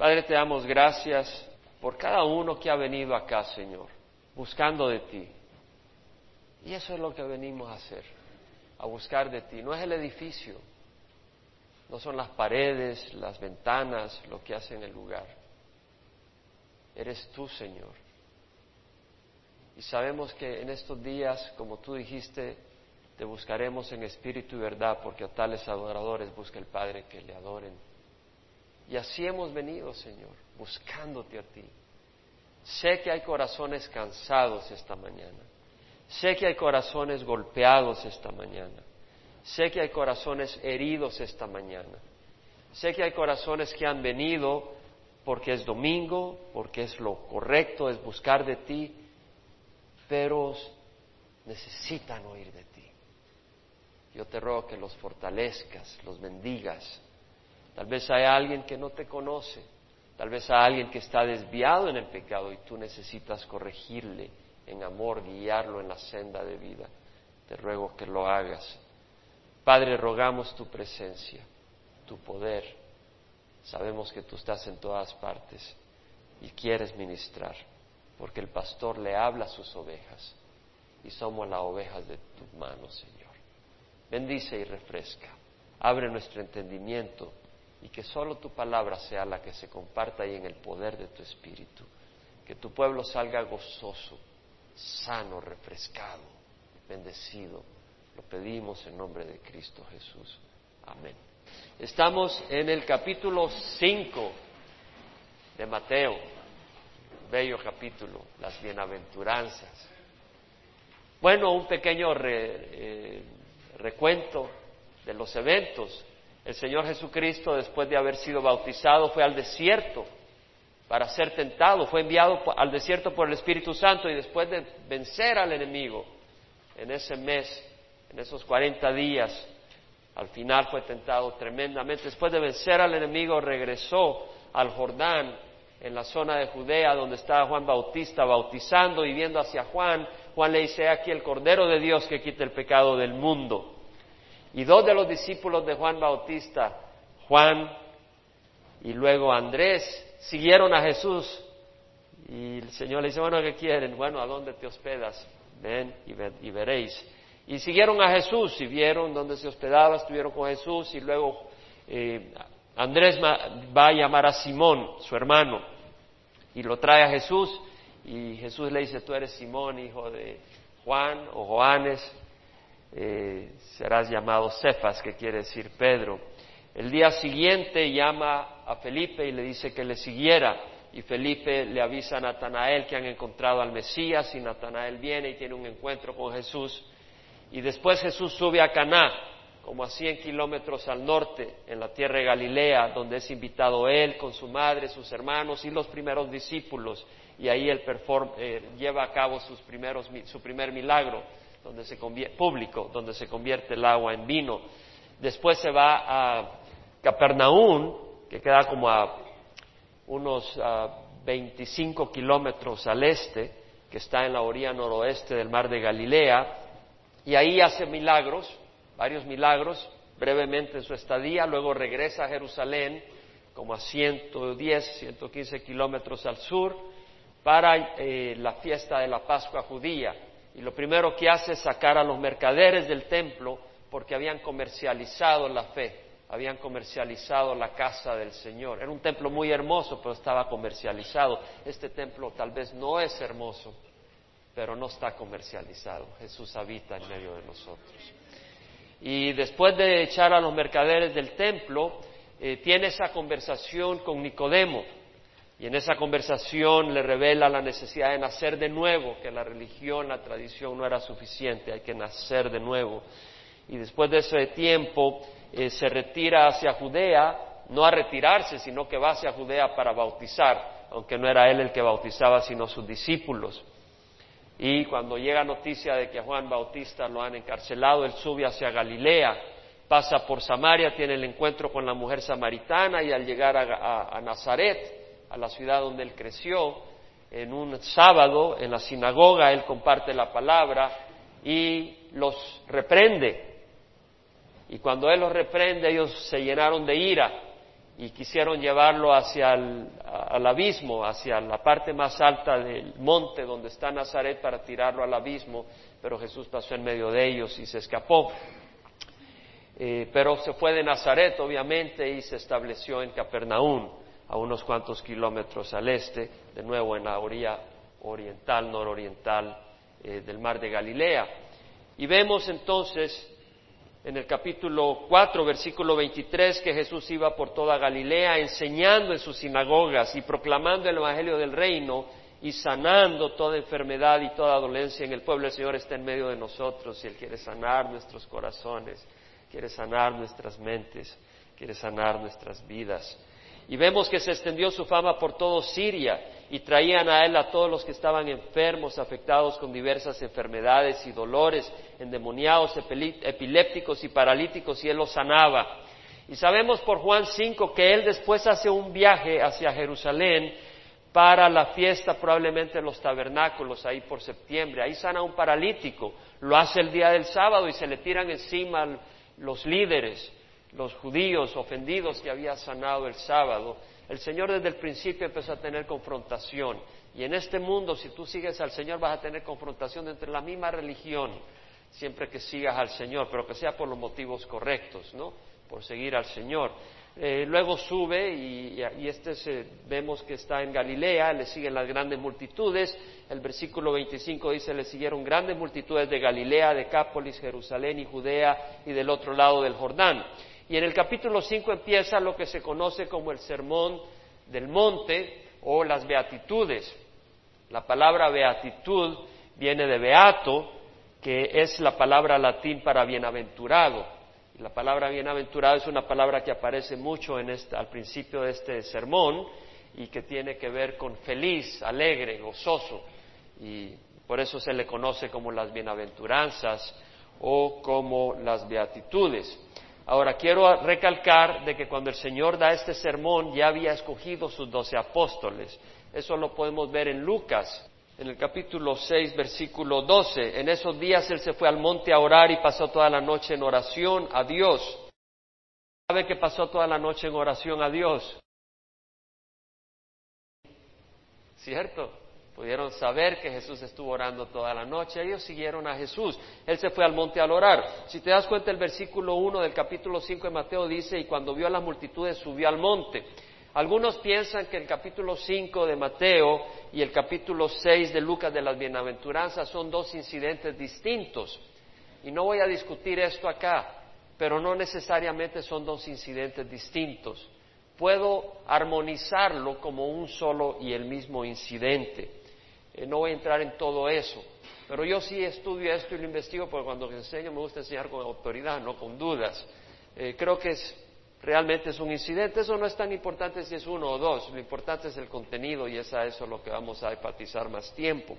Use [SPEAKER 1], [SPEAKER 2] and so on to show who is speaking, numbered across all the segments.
[SPEAKER 1] Padre, te damos gracias por cada uno que ha venido acá, Señor, buscando de ti. Y eso es lo que venimos a hacer, a buscar de ti. No es el edificio, no son las paredes, las ventanas, lo que hacen el lugar. Eres tú, Señor. Y sabemos que en estos días, como tú dijiste, te buscaremos en espíritu y verdad, porque a tales adoradores busca el Padre que le adoren. Y así hemos venido, Señor, buscándote a ti. Sé que hay corazones cansados esta mañana. Sé que hay corazones golpeados esta mañana. Sé que hay corazones heridos esta mañana. Sé que hay corazones que han venido porque es domingo, porque es lo correcto, es buscar de ti, pero necesitan oír de ti. Yo te ruego que los fortalezcas, los bendigas. Tal vez hay alguien que no te conoce, tal vez hay alguien que está desviado en el pecado y tú necesitas corregirle en amor, guiarlo en la senda de vida. Te ruego que lo hagas. Padre, rogamos tu presencia, tu poder. Sabemos que tú estás en todas partes y quieres ministrar, porque el pastor le habla a sus ovejas y somos las ovejas de tus manos, Señor. Bendice y refresca. Abre nuestro entendimiento y que solo tu palabra sea la que se comparta ahí en el poder de tu espíritu. Que tu pueblo salga gozoso, sano, refrescado, bendecido. Lo pedimos en nombre de Cristo Jesús. Amén. Estamos en el capítulo 5 de Mateo, bello capítulo, las bienaventuranzas. Bueno, un pequeño eh, recuento de los eventos. El Señor Jesucristo, después de haber sido bautizado, fue al desierto para ser tentado, fue enviado al desierto por el Espíritu Santo y después de vencer al enemigo en ese mes, en esos 40 días, al final fue tentado tremendamente. Después de vencer al enemigo, regresó al Jordán, en la zona de Judea, donde estaba Juan Bautista bautizando y viendo hacia Juan, Juan le dice, aquí el Cordero de Dios que quita el pecado del mundo. Y dos de los discípulos de Juan Bautista, Juan y luego Andrés, siguieron a Jesús. Y el Señor le dice, bueno, ¿qué quieren? Bueno, ¿a dónde te hospedas? Ven y, veréis. Y siguieron a Jesús y vieron dónde se hospedaba, estuvieron con Jesús y luego eh, Andrés va a llamar a Simón, su hermano, y lo trae a Jesús y Jesús le dice, tú eres Simón, hijo de Juan o Joanes, eh, serás llamado Cefas, que quiere decir Pedro. El día siguiente llama a Felipe y le dice que le siguiera. Y Felipe le avisa a Natanael que han encontrado al Mesías y Natanael viene y tiene un encuentro con Jesús. Y después Jesús sube a Caná, como a 100 kilómetros al norte, en la tierra de Galilea, donde es invitado él con su madre, sus hermanos y los primeros discípulos. Y ahí él eh, lleva a cabo sus primeros, su primer milagro donde se público, donde se convierte el agua en vino. Después se va a Capernaum, que queda como a unos 25 kilómetros al este, que está en la orilla noroeste del mar de Galilea, y ahí hace milagros, varios milagros, brevemente en su estadía, luego regresa a Jerusalén, como a 110, 115 kilómetros al sur, para eh, la fiesta de la Pascua judía y lo primero que hace es sacar a los mercaderes del templo porque habían comercializado la fe, habían comercializado la casa del Señor. Era un templo muy hermoso, pero estaba comercializado. Este templo tal vez no es hermoso, pero no está comercializado. Jesús habita en medio de nosotros. Y después de echar a los mercaderes del templo, eh, tiene esa conversación con Nicodemo y en esa conversación le revela la necesidad de nacer de nuevo, que la religión, la tradición no era suficiente, hay que nacer de nuevo. Y después de ese tiempo eh, se retira hacia Judea, no a retirarse, sino que va hacia Judea para bautizar, aunque no era él el que bautizaba, sino sus discípulos. Y cuando llega noticia de que a Juan Bautista lo han encarcelado, él sube hacia Galilea, pasa por Samaria, tiene el encuentro con la mujer samaritana y al llegar a Nazaret, a la ciudad donde él creció. En un sábado en la sinagoga él comparte la palabra y los reprende. Y cuando él los reprende ellos se llenaron de ira y quisieron llevarlo hacia el al abismo, hacia la parte más alta del monte donde está Nazaret para tirarlo al abismo, pero Jesús pasó en medio de ellos y se escapó. Eh, pero se fue de Nazaret, obviamente, y se estableció en Capernaum, a unos cuantos kilómetros al este, de nuevo en la orilla oriental, nororiental eh, del mar de Galilea. Y vemos entonces en el capítulo 4, versículo 23, que Jesús iba por toda Galilea enseñando en sus sinagogas y proclamando el Evangelio del Reino y sanando toda enfermedad y toda dolencia en el pueblo. El Señor está en medio de nosotros y Él quiere sanar nuestros corazones, quiere sanar nuestras mentes, quiere sanar nuestras vidas. Y vemos que se extendió su fama por todo Siria y traían a él a todos los que estaban enfermos, afectados con diversas enfermedades y dolores, endemoniados, epilépticos y paralíticos, y él los sanaba. Y sabemos por Juan 5 que él después hace un viaje hacia Jerusalén para la fiesta probablemente en los tabernáculos ahí por septiembre. Ahí sana a un paralítico, lo hace el día del sábado y se le tiran encima los líderes los judíos ofendidos que había sanado el sábado, el Señor desde el principio empezó a tener confrontación. Y en este mundo, si tú sigues al Señor, vas a tener confrontación entre la misma religión, siempre que sigas al Señor, pero que sea por los motivos correctos, ¿no? Por seguir al Señor. Eh, luego sube y, este vemos que está en Galilea, le siguen las grandes multitudes. El versículo 25 dice, le siguieron grandes multitudes de Galilea, de Cápolis, Jerusalén y Judea y del otro lado del Jordán. Y en el capítulo 5 empieza lo que se conoce como el sermón del monte o las beatitudes. La palabra beatitud viene de beato, que es la palabra latín para bienaventurado. La palabra bienaventurado es una palabra que aparece mucho en este, al principio de este sermón y que tiene que ver con feliz, alegre, gozoso. Y por eso se le conoce como las bienaventuranzas o como las beatitudes. Ahora, quiero recalcar de que cuando el Señor da este sermón ya había escogido sus doce apóstoles. Eso lo podemos ver en Lucas, en el capítulo 6, versículo 12. En esos días él se fue al monte a orar y pasó toda la noche en oración a Dios. ¿Sabe que pasó toda la noche en oración a Dios? ¿Cierto? Pudieron saber que Jesús estuvo orando toda la noche. Ellos siguieron a Jesús. Él se fue al monte al orar. Si te das cuenta, el versículo 1 del capítulo 5 de Mateo dice, y cuando vio a las multitudes subió al monte. Algunos piensan que el capítulo 5 de Mateo y el capítulo 6 de Lucas de las bienaventuranzas son dos incidentes distintos. Y no voy a discutir esto acá, pero no necesariamente son dos incidentes distintos. Puedo armonizarlo como un solo y el mismo incidente. Eh, no voy a entrar en todo eso, pero yo sí estudio esto y lo investigo porque cuando enseño me gusta enseñar con autoridad, no con dudas. Eh, creo que realmente es un incidente, eso no es tan importante si es uno o dos, lo importante es el contenido y es a eso lo que vamos a enfatizar más tiempo.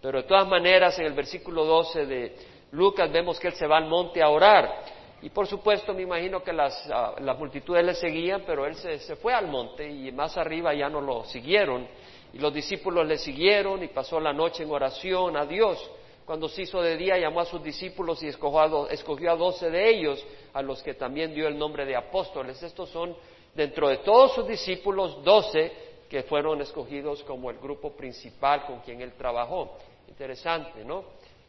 [SPEAKER 1] Pero de todas maneras, en el versículo 12 de Lucas vemos que él se va al monte a orar. Y por supuesto me imagino que las, ah, multitudes le seguían, pero él se, fue al monte y más arriba ya no lo siguieron. Y los discípulos le siguieron y pasó la noche en oración a Dios. Cuando se hizo de día, llamó a sus discípulos y escogió a doce de ellos, a los que también dio el nombre de apóstoles. Estos son, dentro de todos sus discípulos, doce que fueron escogidos como el grupo principal con quien él trabajó. Interesante, ¿no?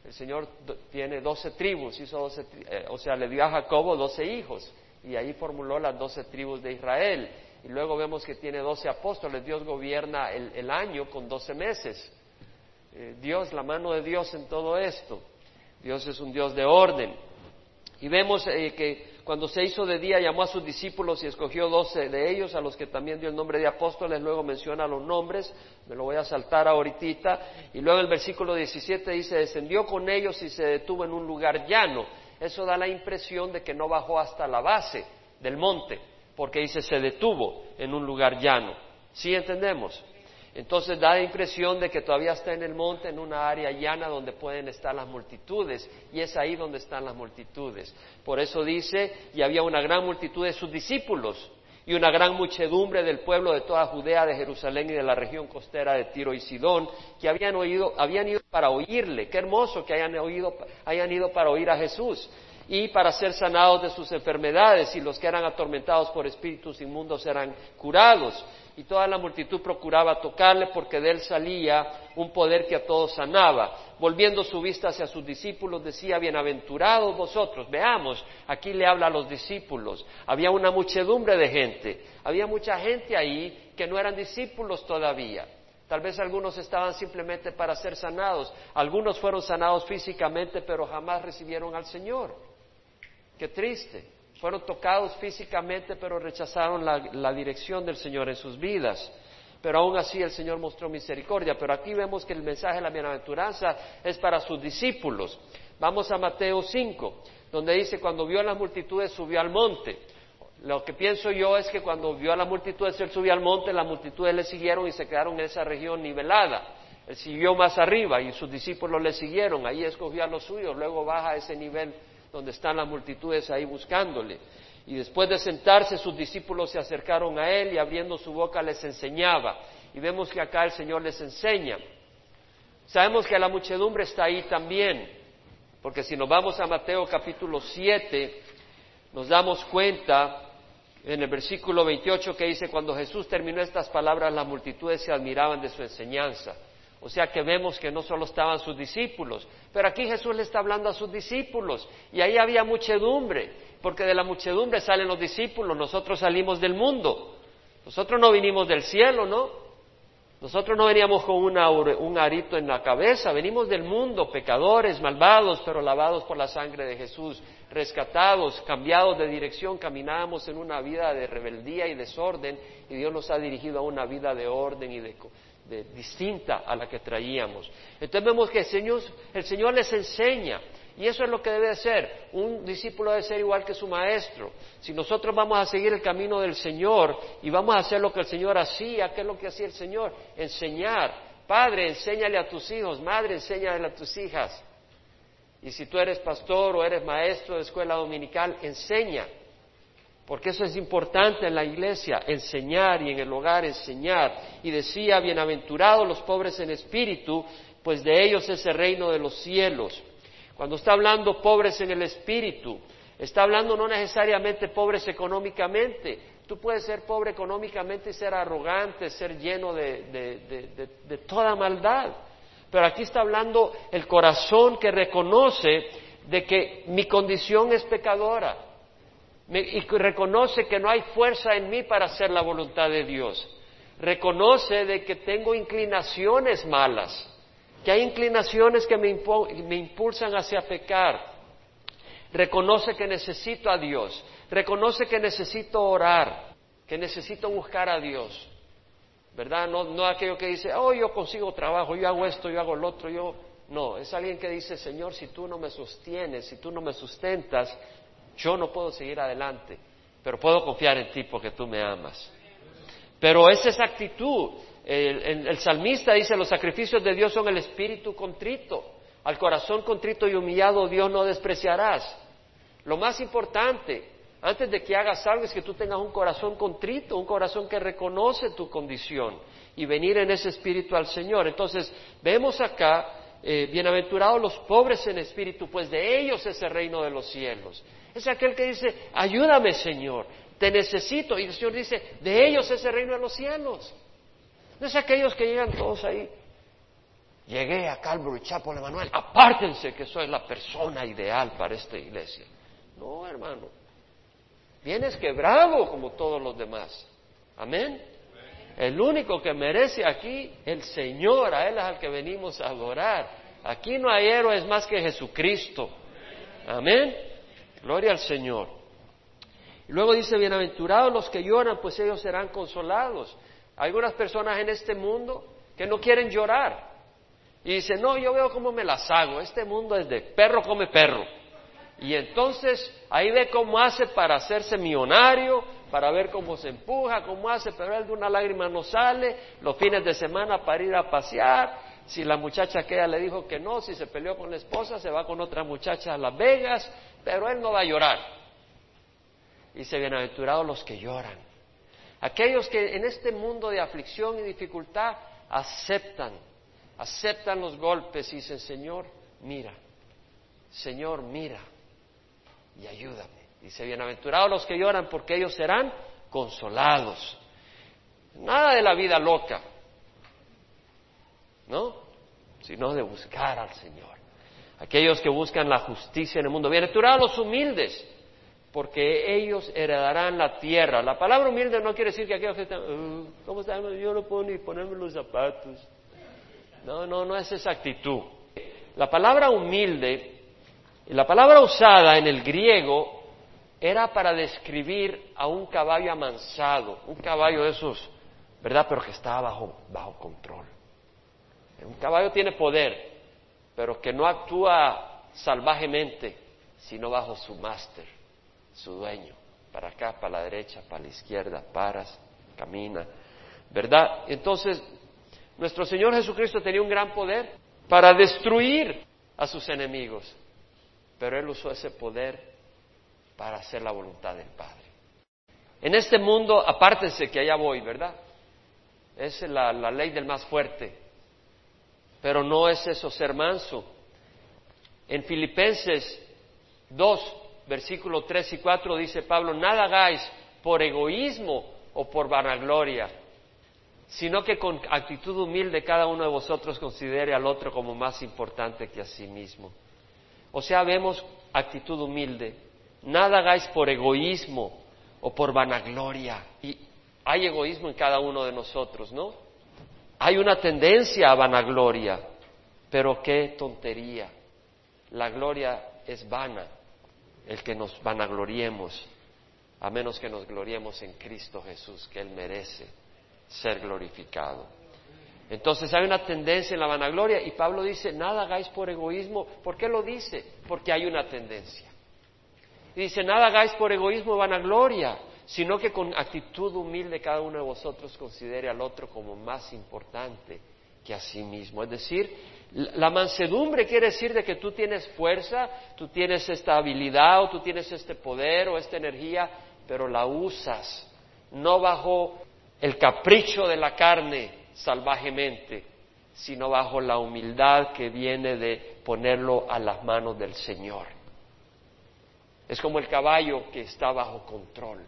[SPEAKER 1] El Señor tiene doce tribus, hizo doce, eh, o sea, le dio a Jacobo doce hijos y ahí formuló las doce tribus de Israel. Y luego vemos que tiene doce apóstoles. Dios gobierna el, año con doce meses. Eh, Dios, la mano de Dios en todo esto. Dios es un Dios de orden. Y vemos eh, que cuando se hizo de día llamó a sus discípulos y escogió doce de ellos, a los que también dio el nombre de apóstoles, luego menciona los nombres, me lo voy a saltar ahorita, y luego el versículo 17 dice, descendió con ellos y se detuvo en un lugar llano. Eso da la impresión de que no bajó hasta la base del monte, porque dice se detuvo en un lugar llano. ¿Sí entendemos? Entonces da la impresión de que todavía está en el monte, en una área llana donde pueden estar las multitudes, y es ahí donde están las multitudes. Por eso dice, y había una gran multitud de sus discípulos, y una gran muchedumbre del pueblo de toda Judea, de Jerusalén y de la región costera de Tiro y Sidón, que habían oído, habían ido para oírle. Qué hermoso que hayan oído, hayan ido para oír a Jesús. Y para ser sanados de sus enfermedades y los que eran atormentados por espíritus inmundos eran curados. Y toda la multitud procuraba tocarle porque de él salía un poder que a todos sanaba. Volviendo su vista hacia sus discípulos decía, bienaventurados vosotros. Veamos, aquí le habla a los discípulos. Había una muchedumbre de gente, había mucha gente ahí que no eran discípulos todavía. Tal vez algunos estaban simplemente para ser sanados, algunos fueron sanados físicamente, pero jamás recibieron al Señor. Qué triste. Fueron tocados físicamente, pero rechazaron la, dirección del Señor en sus vidas. Pero aún así el Señor mostró misericordia. Pero aquí vemos que el mensaje de la bienaventuranza es para sus discípulos. Vamos a Mateo 5, donde dice, cuando vio a las multitudes subió al monte. Lo que pienso yo es que cuando vio a la multitud, él subió al monte, las multitudes le siguieron y se quedaron en esa región nivelada. Él siguió más arriba y sus discípulos le siguieron, ahí escogió a los suyos, luego baja a ese nivel donde están las multitudes ahí buscándole. Y después de sentarse, sus discípulos se acercaron a él y abriendo su boca les enseñaba. Y vemos que acá el Señor les enseña. Sabemos que la muchedumbre está ahí también, porque si nos vamos a Mateo capítulo 7, nos damos cuenta en el versículo 28 que dice, cuando Jesús terminó estas palabras, las multitudes se admiraban de su enseñanza. O sea que vemos que no solo estaban sus discípulos, pero aquí Jesús le está hablando a sus discípulos y ahí había muchedumbre, porque de la muchedumbre salen los discípulos, nosotros salimos del mundo, nosotros no vinimos del cielo, ¿no? Nosotros no veníamos con un arito en la cabeza, venimos del mundo, pecadores, malvados, pero lavados por la sangre de Jesús, rescatados, cambiados de dirección, caminábamos en una vida de rebeldía y desorden y Dios nos ha dirigido a una vida de orden y de, distinta a la que traíamos. Entonces vemos que el Señor, el Señor les enseña y eso es lo que debe ser. Un discípulo debe ser igual que su maestro. Si nosotros vamos a seguir el camino del Señor y vamos a hacer lo que el Señor hacía, ¿qué es lo que hacía el Señor? Enseñar. Padre, enséñale a tus hijos. Madre, enséñale a tus hijas. Y si tú eres pastor o eres maestro de escuela dominical, enseña. Porque eso es importante en la iglesia, enseñar y en el hogar enseñar. Y decía, bienaventurados los pobres en espíritu, pues de ellos es el reino de los cielos. Cuando está hablando pobres en el espíritu, está hablando no necesariamente pobres económicamente. Tú puedes ser pobre económicamente y ser arrogante, ser lleno de, toda maldad. Pero aquí está hablando el corazón que reconoce de que mi condición es pecadora y reconoce que no hay fuerza en mí para hacer la voluntad de Dios. Reconoce de que tengo inclinaciones malas que hay inclinaciones que me, impulsan hacia pecar. Reconoce que necesito a Dios, reconoce que necesito orar, que necesito buscar a Dios. ¿Verdad? No, no aquello que dice, oh, yo consigo trabajo, yo hago esto, yo hago lo otro, yo... No, es alguien que dice, Señor, si tú no me sostienes, si tú no me sustentas, yo no puedo seguir adelante, pero puedo confiar en ti porque tú me amas. Pero es esa actitud el, salmista dice, los sacrificios de Dios son el espíritu contrito. Al corazón contrito y humillado Dios no despreciarás. Lo más importante, antes de que hagas algo, es que tú tengas un corazón contrito, un corazón que reconoce tu condición y venir en ese espíritu al Señor. Entonces, vemos acá, eh, bienaventurados los pobres en espíritu, pues de ellos es el reino de los cielos. Es aquel que dice, ayúdame Señor, te necesito. Y el Señor dice, de ellos es el reino de los cielos. No es aquellos que llegan todos ahí. Llegué a Calvary Chapel Emanuel, apártense que soy la persona ideal para esta iglesia. No, hermano. Vienes quebrado como todos los demás. Amén. El único que merece aquí, el Señor, a Él es al que venimos a adorar. Aquí no hay héroes más que Jesucristo. Amén. Gloria al Señor. Luego dice, bienaventurados los que lloran, pues ellos serán consolados. Algunas personas en este mundo que no quieren llorar. Y dicen, no, yo veo cómo me las hago. Este mundo es de perro come perro. Y entonces ahí ve cómo hace para hacerse millonario, para ver cómo se empuja, cómo hace, pero él de una lágrima no sale, los fines de semana para ir a pasear. Si la muchacha que ella le dijo que no, si se peleó con la esposa, se va con otra muchacha a Las Vegas, pero él no va a llorar. Dice, bienaventurados los que lloran. Aquellos que en este mundo de aflicción y dificultad aceptan, aceptan los golpes y dicen, Señor, mira, Señor, mira. y ayúdame. Dice, bienaventurados los que lloran porque ellos serán consolados. Nada de la vida loca, ¿no? Sino de buscar al Señor. Aquellos que buscan la justicia en el mundo. Bienaventurados los humildes, porque ellos heredarán la tierra. La palabra humilde no quiere decir que aquellos que están, uh, ¿cómo están? Yo no puedo ni ponerme los zapatos. No, no, no es esa actitud. La palabra humilde, la palabra usada en el griego era para describir a un caballo amansado, un caballo de esos, ¿verdad? Pero que estaba bajo, bajo control. Un caballo tiene poder, pero que no actúa salvajemente, sino bajo su máster su dueño, para acá, para la derecha, para la izquierda, paras, camina, ¿verdad? Entonces, nuestro Señor Jesucristo tenía un gran poder para destruir a sus enemigos, pero Él usó ese poder para hacer la voluntad del Padre. En este mundo, apártense que allá voy, ¿verdad? Es la, la ley del más fuerte, pero no es eso ser manso. En Filipenses 2, versículos 3 y 4 dice Pablo, nada hagáis por egoísmo o por vanagloria, sino que con actitud humilde cada uno de vosotros considere al otro como más importante que a sí mismo. O sea, vemos actitud humilde. Nada hagáis por egoísmo o por vanagloria. Y hay egoísmo en cada uno de nosotros, ¿no? Hay una tendencia a vanagloria, pero qué tontería. La gloria es vana el que nos vanagloriemos, a menos que nos gloriemos en Cristo Jesús, que Él merece ser glorificado. Entonces hay una tendencia en la vanagloria y Pablo dice, nada hagáis por egoísmo. ¿Por qué lo dice? Porque hay una tendencia. Dice, nada hagáis por egoísmo vanagloria, sino que con actitud humilde cada uno de vosotros considere al otro como más importante que a sí mismo. Es decir, la mansedumbre quiere decir de que tú tienes fuerza, tú tienes esta habilidad o tú tienes este poder o esta energía, pero la usas no bajo el capricho de la carne salvajemente, sino bajo la humildad que viene de ponerlo a las manos del Señor. Es como el caballo que está bajo control.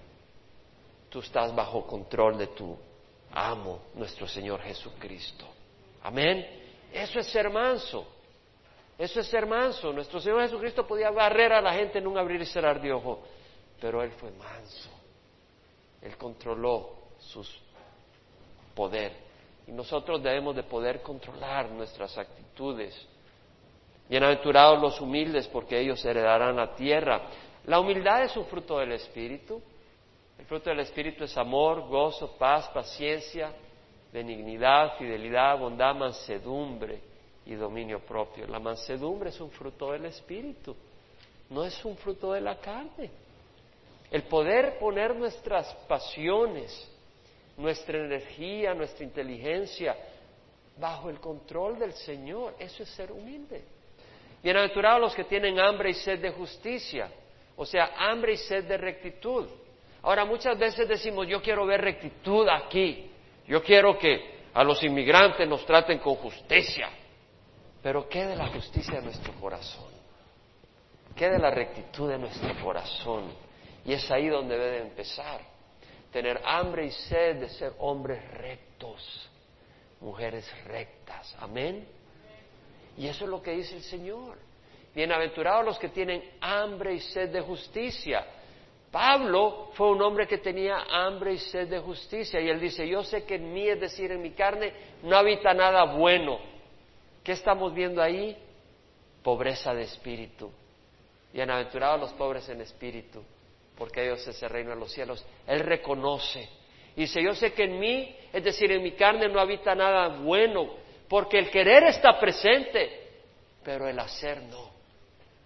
[SPEAKER 1] Tú estás bajo control de tu amo, nuestro Señor Jesucristo. Amén. Eso es ser manso. Eso es ser manso. Nuestro Señor Jesucristo podía barrer a la gente en un abrir y cerrar de ojo, pero Él fue manso. Él controló su poder. Y nosotros debemos de poder controlar nuestras actitudes. Bienaventurados los humildes porque ellos heredarán la tierra. La humildad es un fruto del Espíritu. El fruto del Espíritu es amor, gozo, paz, paciencia, benignidad, fidelidad, bondad, mansedumbre y dominio propio. La mansedumbre es un fruto del Espíritu, no es un fruto de la carne. El poder poner nuestras pasiones, nuestra energía, nuestra inteligencia bajo el control del Señor, eso es ser humilde. Bienaventurados los que tienen hambre y sed de justicia, o sea, hambre y sed de rectitud. Ahora, muchas veces decimos, yo quiero ver rectitud aquí, yo quiero que a los inmigrantes nos traten con justicia. Pero ¿qué de la justicia de nuestro corazón? ¿Qué de la rectitud de nuestro corazón? Y es ahí donde debe de empezar. Tener hambre y sed de ser hombres rectos, mujeres rectas. Amén. Y eso es lo que dice el Señor. Bienaventurados los que tienen hambre y sed de justicia, Pablo fue un hombre que tenía hambre y sed de justicia y él dice, yo sé que en mí, es decir, en mi carne, no habita nada bueno. ¿Qué estamos viendo ahí? Pobreza de espíritu. Bienaventurados los pobres en espíritu, porque Dios es el reino de los cielos. Él reconoce. Dice, yo sé que en mí, es decir, en mi carne no habita nada bueno, porque el querer está presente, pero el hacer no.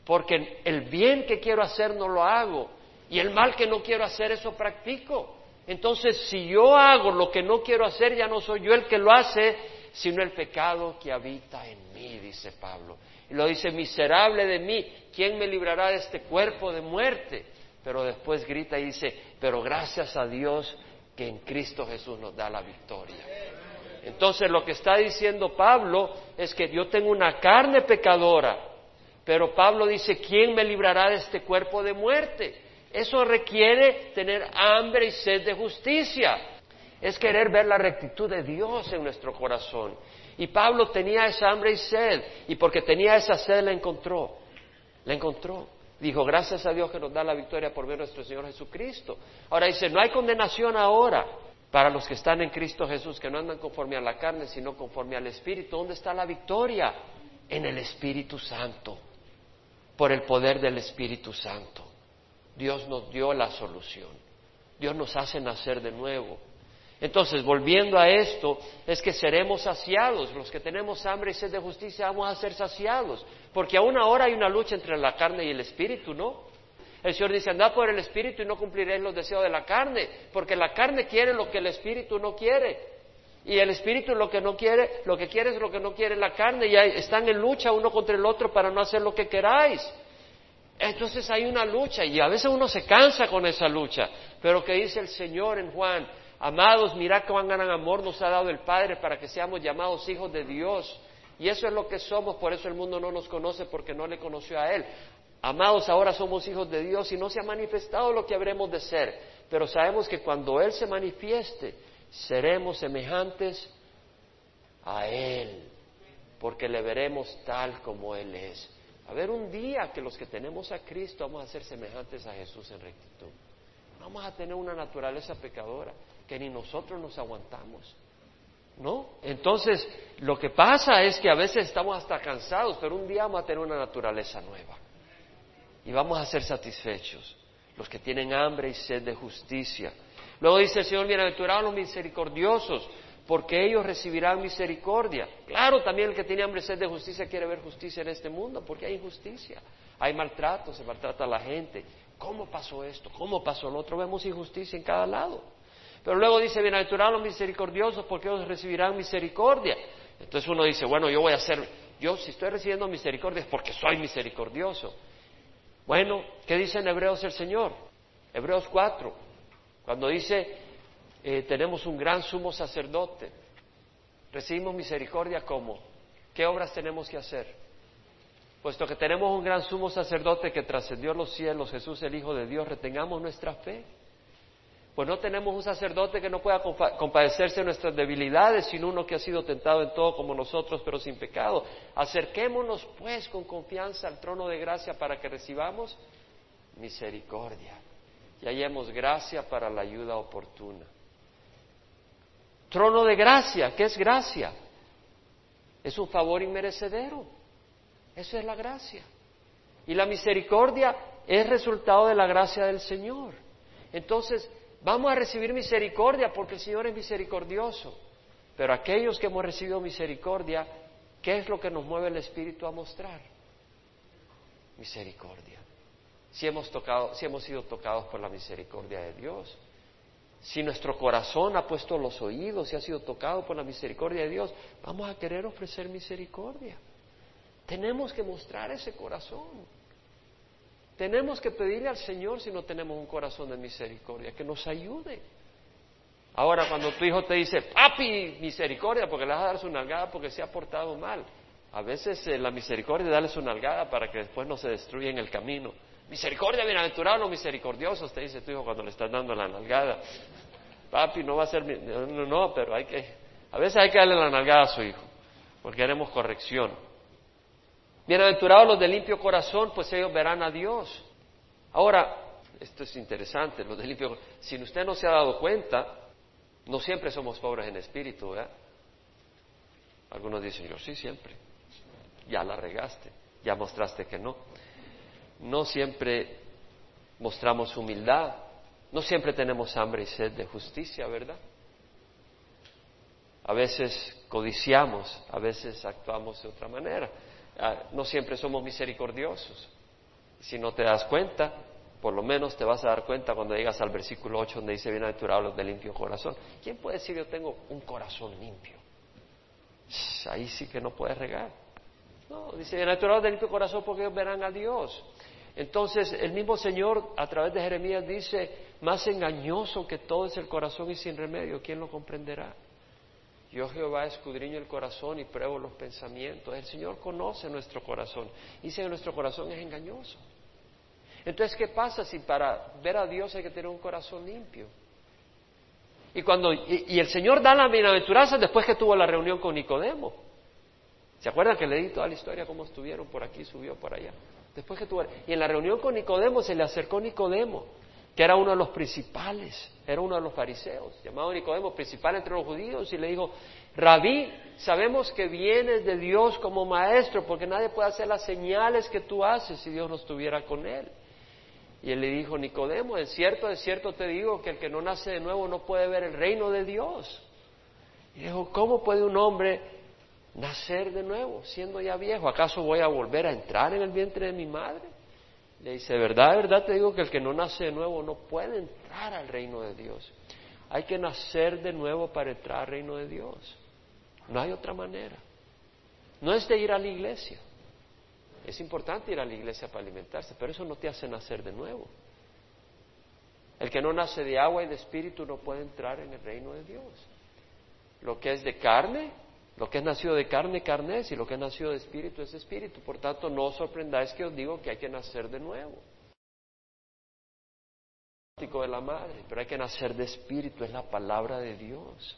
[SPEAKER 1] Porque el bien que quiero hacer no lo hago y el mal que no quiero hacer, eso practico. Entonces, si yo hago lo que no quiero hacer, ya no soy yo el que lo hace, sino el pecado que habita en mí, dice Pablo. Y lo dice, miserable de mí, ¿quién me librará de este cuerpo de muerte? Pero después grita y dice, pero gracias a Dios que en Cristo Jesús nos da la victoria. Entonces lo que está diciendo Pablo es que yo tengo una carne pecadora, Pero Pablo dice, ¿quién me librará de este cuerpo de muerte? Eso requiere tener hambre y sed de justicia. Es querer ver la rectitud de Dios en nuestro corazón. Y Pablo tenía esa hambre y sed, y porque tenía esa sed la encontró. La encontró. Dijo, gracias a Dios que nos da la victoria por ver nuestro Señor Jesucristo. Ahora dice, no hay condenación ahora para los que están en Cristo Jesús, que no andan conforme a la carne, sino conforme al Espíritu. ¿Dónde está la victoria? En el Espíritu Santo, por el poder del Espíritu Santo. Dios nos dio la solución. Dios nos hace nacer de nuevo. Entonces, volviendo a esto, es que seremos saciados. Los que tenemos hambre y sed de justicia vamos a ser saciados. Porque aún ahora hay una lucha entre la carne y el espíritu, ¿no? El Señor dice, andad por el espíritu y no cumpliréis los deseos de la carne, porque la carne quiere lo que el espíritu no quiere. Y el espíritu lo que no quiere, lo que quiere es lo que no quiere la carne, y están en lucha uno contra el otro para no hacer lo que queráis. Entonces hay una lucha y a veces uno se cansa con esa lucha, pero que dice el Señor en Juan, Amados, mirad cuán gran amor nos ha dado el Padre para que seamos llamados hijos de Dios. Y eso es lo que somos, por eso el mundo no nos conoce porque no le conoció a Él. Amados, ahora somos hijos de Dios y no se ha manifestado lo que habremos de ser, pero sabemos que cuando Él se manifieste, seremos semejantes a Él, porque le veremos tal como Él es. A ver, un día que los que tenemos a Cristo vamos a ser semejantes a Jesús en rectitud. Vamos a tener una naturaleza pecadora que ni nosotros nos aguantamos. ¿No? Entonces, lo que pasa es que a veces estamos hasta cansados, pero un día vamos a tener una naturaleza nueva. Y vamos a ser satisfechos, los que tienen hambre y sed de justicia. Luego dice el Señor, bienaventurados los misericordiosos, porque ellos recibirán misericordia. Claro, también el que tiene hambre y sed de justicia quiere ver justicia en este mundo, porque hay injusticia, hay maltrato, se maltrata a la gente. ¿Cómo pasó esto? ¿Cómo pasó lo otro? Vemos injusticia en cada lado. Pero luego dice, bienaventurados los misericordiosos porque ellos recibirán misericordia. Entonces uno dice, bueno, yo voy a ser, yo si estoy recibiendo misericordia es porque soy misericordioso. Bueno, ¿qué dice en Hebreos el Señor? Hebreos 4, cuando dice, eh, tenemos un gran sumo sacerdote, recibimos misericordia como, ¿qué obras tenemos que hacer? Puesto que tenemos un gran sumo sacerdote que trascendió los cielos, Jesús el Hijo de Dios, retengamos nuestra fe. Pues no tenemos un sacerdote que no pueda compadecerse de nuestras debilidades, sino uno que ha sido tentado en todo como nosotros, pero sin pecado. Acerquémonos pues con confianza al trono de gracia para que recibamos misericordia y hallemos gracia para la ayuda oportuna. Trono de gracia, ¿qué es gracia? Es un favor inmerecedero. Eso es la gracia. Y la misericordia es resultado de la gracia del Señor. Entonces, Vamos a recibir misericordia porque el Señor es misericordioso. Pero aquellos que hemos recibido misericordia, ¿qué es lo que nos mueve el Espíritu a mostrar? Misericordia. Si hemos, tocado, si hemos sido tocados por la misericordia de Dios, si nuestro corazón ha puesto los oídos y ha sido tocado por la misericordia de Dios, vamos a querer ofrecer misericordia. Tenemos que mostrar ese corazón. Tenemos que pedirle al Señor si no tenemos un corazón de misericordia, que nos ayude. Ahora, cuando tu hijo te dice, papi, misericordia, porque le vas a dar su nalgada porque se ha portado mal. A veces eh, la misericordia es darle su nalgada para que después no se destruya en el camino. Misericordia, bienaventurados los misericordiosos, te dice tu hijo cuando le estás dando la nalgada. Papi, no va a ser. No, no, no, pero hay que. A veces hay que darle la nalgada a su hijo, porque haremos corrección. Bienaventurados los de limpio corazón, pues ellos verán a Dios. Ahora, esto es interesante, los de limpio Si usted no se ha dado cuenta, no siempre somos pobres en espíritu, ¿verdad? Algunos dicen, yo sí, siempre. Ya la regaste, ya mostraste que no. No siempre mostramos humildad, no siempre tenemos hambre y sed de justicia, ¿verdad? A veces codiciamos, a veces actuamos de otra manera. Ah, no siempre somos misericordiosos. Si no te das cuenta, por lo menos te vas a dar cuenta cuando llegas al versículo 8 donde dice bienaventurados de limpio corazón. ¿Quién puede decir yo tengo un corazón limpio? Ahí sí que no puedes regar. No, dice bienaventurados de limpio corazón porque ellos verán a Dios. Entonces el mismo Señor a través de Jeremías dice, más engañoso que todo es el corazón y sin remedio, ¿quién lo comprenderá? Yo Jehová escudriño el corazón y pruebo los pensamientos. El Señor conoce nuestro corazón. Dice que nuestro corazón es engañoso. Entonces, ¿qué pasa si para ver a Dios hay que tener un corazón limpio? Y cuando y, el Señor da la bienaventuranza después que tuvo la reunión con Nicodemo. ¿Se acuerdan que le di toda la historia cómo estuvieron por aquí, subió por allá? Después que tuvo y en la reunión con Nicodemo se le acercó Nicodemo, que era uno de los principales, era uno de los fariseos, llamado Nicodemo, principal entre los judíos, y le dijo, Rabí, sabemos que vienes de Dios como maestro, porque nadie puede hacer las señales que tú haces si Dios no estuviera con él. Y él le dijo, Nicodemo, es cierto, es cierto te digo que el que no nace de nuevo no puede ver el reino de Dios. Y dijo, ¿cómo puede un hombre nacer de nuevo siendo ya viejo? ¿Acaso voy a volver a entrar en el vientre de mi madre? Le dice, verdad, verdad te digo que el que no nace de nuevo no puede entrar al reino de Dios. Hay que nacer de nuevo para entrar al reino de Dios. No hay otra manera. No es de ir a la iglesia. Es importante ir a la iglesia para alimentarse, pero eso no te hace nacer de nuevo. El que no nace de agua y de espíritu no puede entrar en el reino de Dios. Lo que es de carne, lo que es nacido de carne, carne es, y lo que es nacido de espíritu es espíritu. Por tanto, no os sorprendáis que os digo que hay que nacer de nuevo. de la madre, pero hay que nacer de espíritu, es la palabra de Dios.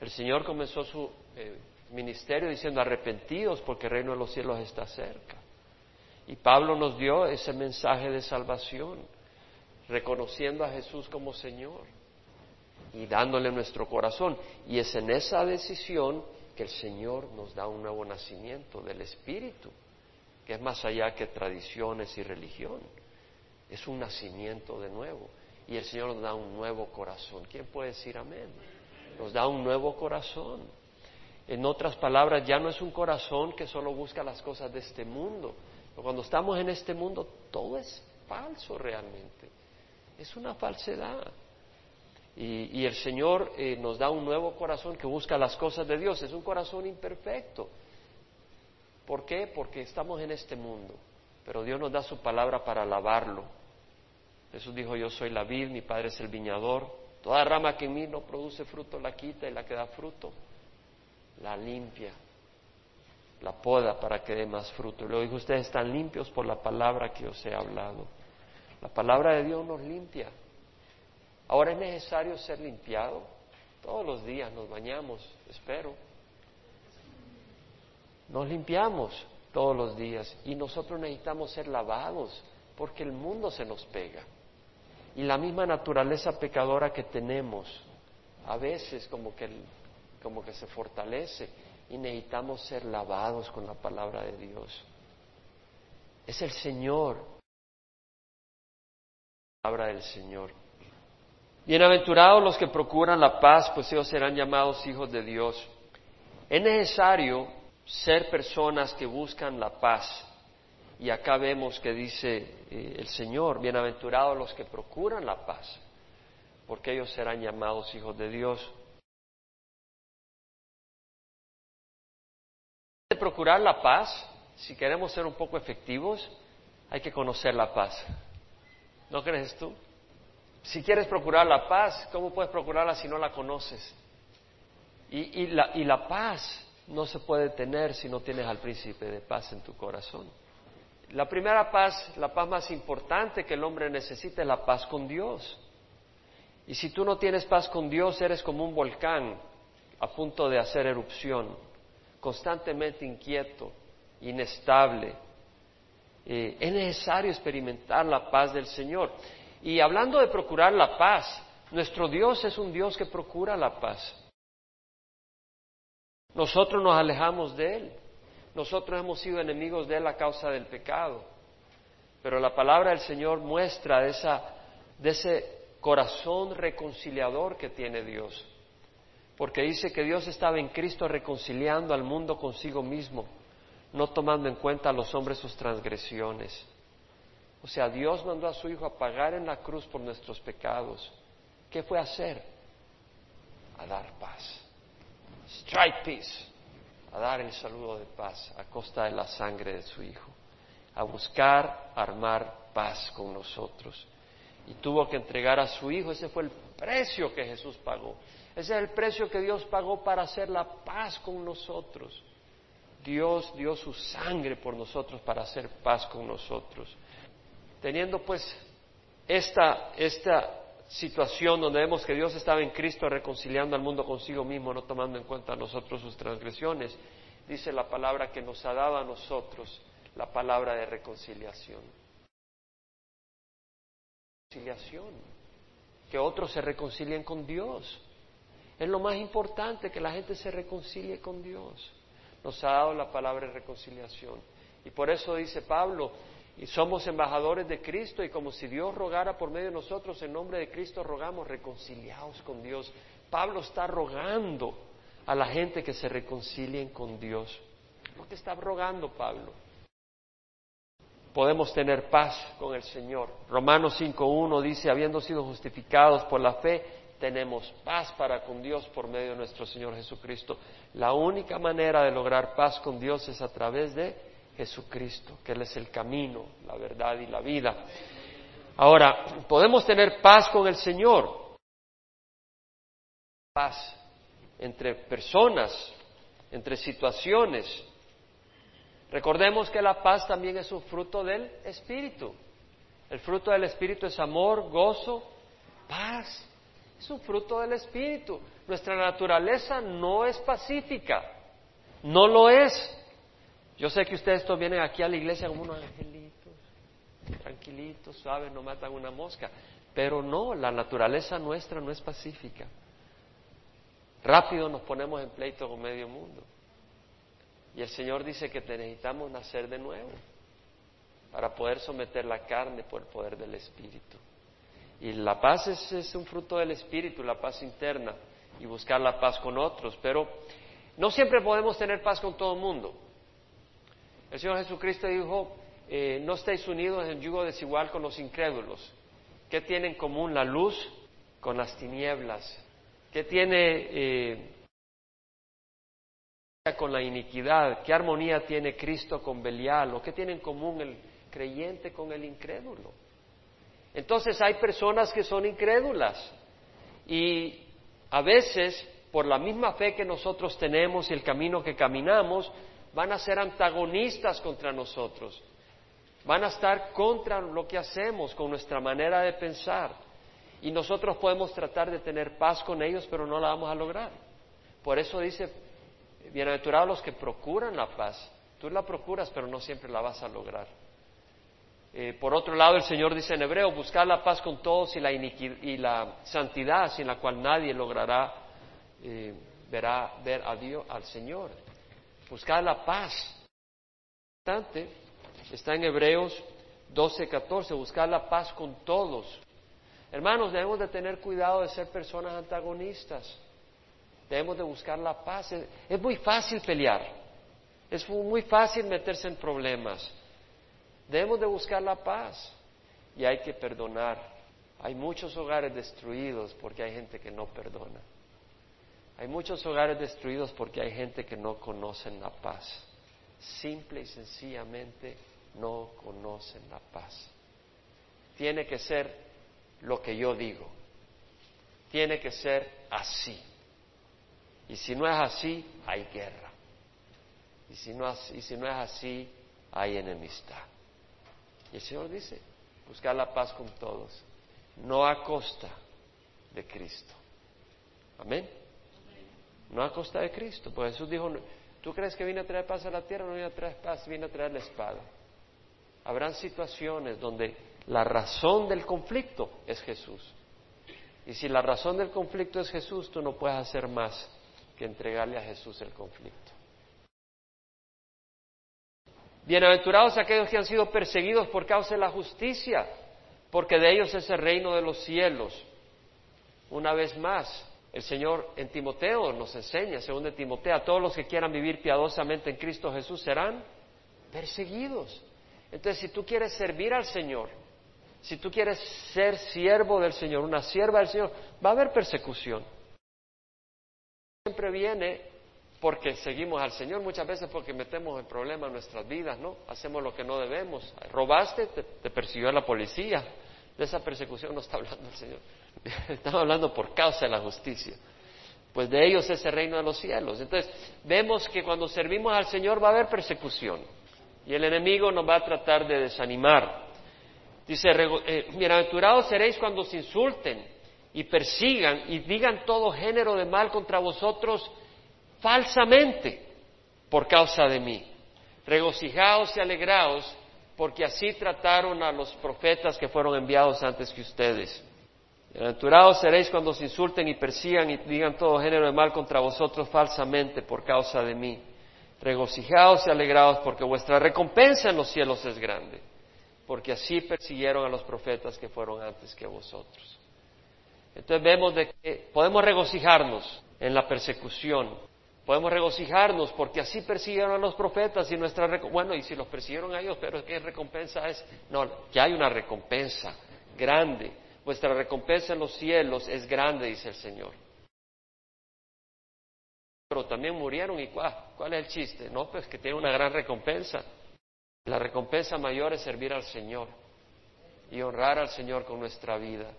[SPEAKER 1] El Señor comenzó su eh, ministerio diciendo arrepentidos porque el reino de los cielos está cerca. Y Pablo nos dio ese mensaje de salvación, reconociendo a Jesús como Señor y dándole nuestro corazón. Y es en esa decisión que el Señor nos da un nuevo nacimiento del Espíritu, que es más allá que tradiciones y religión. Es un nacimiento de nuevo. Y el Señor nos da un nuevo corazón. ¿Quién puede decir amén? Nos da un nuevo corazón. En otras palabras, ya no es un corazón que solo busca las cosas de este mundo, cuando estamos en este mundo, todo es falso realmente. Es una falsedad. Y, el Señor eh, nos da un nuevo corazón que busca las cosas de Dios. Es un corazón imperfecto. ¿Por qué? Porque estamos en este mundo. Pero Dios nos da su palabra para alabarlo. Jesús dijo, yo soy la vid, mi Padre es el viñador. Toda rama que en mí no produce fruto la quita y la que da fruto la limpia la poda para que dé más fruto. Y luego dijo, ustedes están limpios por la palabra que os he hablado. La palabra de Dios nos limpia. Ahora es necesario ser limpiado. Todos los días nos bañamos, espero. Nos limpiamos todos los días y nosotros necesitamos ser lavados porque el mundo se nos pega. Y la misma naturaleza pecadora que tenemos a veces como que, como que se fortalece y necesitamos ser lavados con la palabra de Dios. Es el Señor. La palabra del Señor. Bienaventurados los que procuran la paz, pues ellos serán llamados hijos de Dios. Es necesario ser personas que buscan la paz. Y acá vemos que dice eh, el Señor, bienaventurados los que procuran la paz, porque ellos serán llamados hijos de Dios. procurar la paz, si queremos ser un poco efectivos, hay que conocer la paz. ¿No crees tú? Si quieres procurar la paz, ¿cómo puedes procurarla si no la conoces? Y, la, paz no se puede tener si no tienes al príncipe de paz en tu corazón. La primera paz, la paz más importante que el hombre necesita es la paz con Dios. Y si tú no tienes paz con Dios, eres como un volcán a punto de hacer erupción constantemente inquieto, inestable. Eh, es necesario experimentar la paz del Señor. Y hablando de procurar la paz, nuestro Dios es un Dios que procura la paz. Nosotros nos alejamos de Él. Nosotros hemos sido enemigos de Él a causa del pecado. Pero la palabra del Señor muestra de, esa, de ese corazón reconciliador que tiene Dios porque dice que Dios estaba en Cristo reconciliando al mundo consigo mismo, no tomando en cuenta a los hombres sus transgresiones. O sea, Dios mandó a su Hijo a pagar en la cruz por nuestros pecados. ¿Qué fue a hacer? A dar paz. Strike peace. A dar el saludo de paz a costa de la sangre de su Hijo. A buscar armar paz con nosotros. y tuvo que entregar a su Hijo. Ese fue el precio que Jesús pagó. Ese es el precio que Dios pagó para hacer la paz con nosotros. Dios dio su sangre por nosotros para hacer paz con nosotros. Teniendo pues esta, esta situación donde vemos que Dios estaba en Cristo reconciliando al mundo consigo mismo, no tomando en cuenta a nosotros sus transgresiones, dice la palabra que nos ha dado a nosotros la palabra de reconciliación. Reconciliación. Que otros se reconcilien con Dios. Es lo más importante que la gente se reconcilie con Dios. Nos ha dado la palabra de reconciliación. Y por eso dice Pablo, y somos embajadores de Cristo y como si Dios rogara por medio de nosotros, en nombre de Cristo rogamos reconciliados con Dios. Pablo está rogando a la gente que se reconcilien con Dios. ¿Lo que está rogando Pablo? Podemos tener paz con el Señor. Romanos 5.1 dice, habiendo sido justificados por la fe, tenemos paz para con Dios por medio de nuestro Señor Jesucristo. La única manera de lograr paz con Dios es a través de Jesucristo, que Él es el camino, la verdad y la vida. Ahora, podemos tener paz con el Señor, paz entre personas, entre situaciones. Recordemos que la paz también es un fruto del Espíritu. El fruto del Espíritu es amor, gozo, paz. Es un fruto del Espíritu. Nuestra naturaleza no es pacífica, no lo es. Yo sé que ustedes todos vienen aquí a la iglesia como unos angelitos, tranquilitos, suaves, no matan una mosca, pero no, la naturaleza nuestra no es pacífica. Rápido nos ponemos en pleito con medio mundo. Y el Señor dice que necesitamos nacer de nuevo para poder someter la carne por el poder del Espíritu. Y la paz es, es, un fruto del Espíritu, la paz interna, y buscar la paz con otros. Pero no siempre podemos tener paz con todo el mundo. El Señor Jesucristo dijo, eh, no estéis unidos en yugo desigual con los incrédulos. ¿Qué tiene en común la luz con las tinieblas? ¿Qué tiene eh, con la iniquidad? ¿Qué armonía tiene Cristo con Belial? ¿O qué tiene en común el creyente con el incrédulo? Entonces hay personas que son incrédulas y a veces por la misma fe que nosotros tenemos y el camino que caminamos, van a ser antagonistas contra nosotros, van a estar contra lo que hacemos, con nuestra manera de pensar. Y nosotros podemos tratar de tener paz con ellos, pero no la vamos a lograr. Por eso dice, bienaventurados los que procuran la paz. Tú la procuras, pero no siempre la vas a lograr. Eh, por otro lado, el Señor dice en hebreo, buscar la paz con todos y la, y la santidad sin la cual nadie logrará eh, verá, ver a Dios, al Señor buscar la paz. Está en Hebreos 12, 14, buscar la paz con todos. Hermanos, debemos de tener cuidado de ser personas antagonistas. Debemos de buscar la paz. Es, muy fácil pelear. Es muy fácil meterse en problemas. Debemos de buscar la paz. Y hay que perdonar. Hay muchos hogares destruidos porque hay gente que no perdona. Hay muchos hogares destruidos porque hay gente que no conocen la paz. Simple y sencillamente no conocen la paz. Tiene que ser lo que yo digo. Tiene que ser así. Y si no es así, hay guerra. Y si no, y si no es así, hay enemistad. Y el Señor dice, buscar la paz con todos, no a costa de Cristo. Amén no a costa de Cristo. Pues Jesús dijo, ¿tú crees que vine a traer paz a la tierra? No vine a traer paz, vine a traer la espada. Habrán situaciones donde la razón del conflicto es Jesús. Y si la razón del conflicto es Jesús, tú no puedes hacer más que entregarle a Jesús el conflicto. Bienaventurados aquellos que han sido perseguidos por causa de la justicia, porque de ellos es el reino de los cielos. Una vez más, el Señor en Timoteo nos enseña, según de Timoteo, todos los que quieran vivir piadosamente en Cristo Jesús serán perseguidos. Entonces, si tú quieres servir al Señor, si tú quieres ser siervo del Señor, una sierva del Señor, va a haber persecución. Siempre viene porque seguimos al Señor, muchas veces porque metemos en problemas en nuestras vidas, ¿no? Hacemos lo que no debemos. Robaste, te, te persiguió la policía, De esa persecución no está hablando el Señor. Estamos hablando por causa de la justicia. Pues de ellos es el reino de los cielos. Entonces, vemos que cuando servimos al Señor va a haber persecución. Y el enemigo nos va a tratar de desanimar. Dice, eh, bienaventurados seréis cuando os insulten y persigan y digan todo género de mal contra vosotros falsamente por causa de mí. Regocijaos y alegraos porque así trataron a los profetas que fueron enviados antes que ustedes. Bienaventurados seréis cuando os insulten y persigan y digan todo género de mal contra vosotros falsamente por causa de mí. Regocijaos y alegraos porque vuestra recompensa en los cielos es grande, porque así persiguieron a los profetas que fueron antes que vosotros. Entonces vemos de que podemos regocijarnos en la persecución, podemos regocijarnos porque así persiguieron a los profetas y nuestra bueno y si los persiguieron a ellos, pero qué recompensa es, no, que hay una recompensa grande, vuestra recompensa en los cielos es grande, dice el Señor pero también murieron y ¿cuál, ¿cuál es el chiste? No, pues que tiene una gran recompensa. La recompensa mayor es servir al Señor y honrar al Señor con nuestra vida.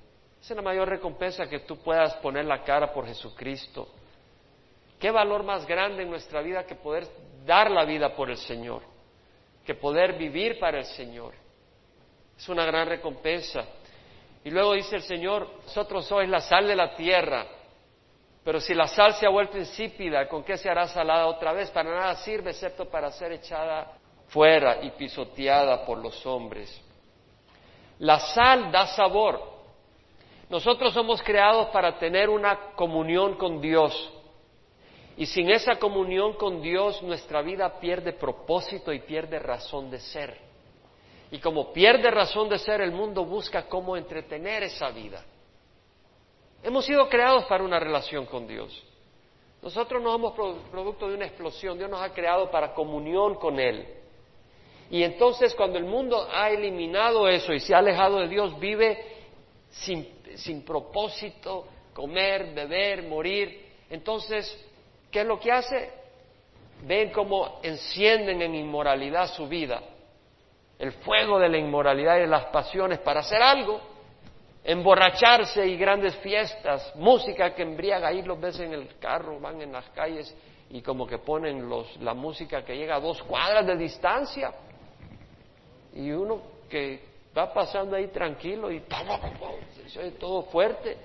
[SPEAKER 1] Esa es la mayor recompensa que tú puedas poner la cara por Jesucristo. ¿Qué valor más grande en nuestra vida que poder dar la vida por el Señor? Que poder vivir para el Señor. Es una gran recompensa. Y luego dice el Señor, vosotros sois la sal de la tierra. Pero si la sal se ha vuelto insípida, ¿con qué se hará salada otra vez? Para nada sirve excepto para ser echada fuera y pisoteada por los hombres. La sal da sabor. Nosotros somos creados para tener una comunión con Dios. Y sin esa comunión con Dios nuestra vida pierde propósito y pierde razón de ser. Y como pierde razón de ser, el mundo busca cómo entretener esa vida. Hemos sido creados para una relación con Dios. Nosotros no somos producto de una explosión, Dios nos ha creado para comunión con Él. Y entonces cuando el mundo ha eliminado eso y se ha alejado de Dios, vive sin, sin propósito, comer, beber, morir. Entonces, ¿qué es lo que hace? Ven cómo encienden en inmoralidad su vida, el fuego de la inmoralidad y de las pasiones para hacer algo emborracharse y grandes fiestas, música que embriaga, ahí los ves en el carro, van en las calles y como que ponen los, la música que llega a dos cuadras de distancia y uno que va pasando ahí tranquilo y se oye todo fuerte.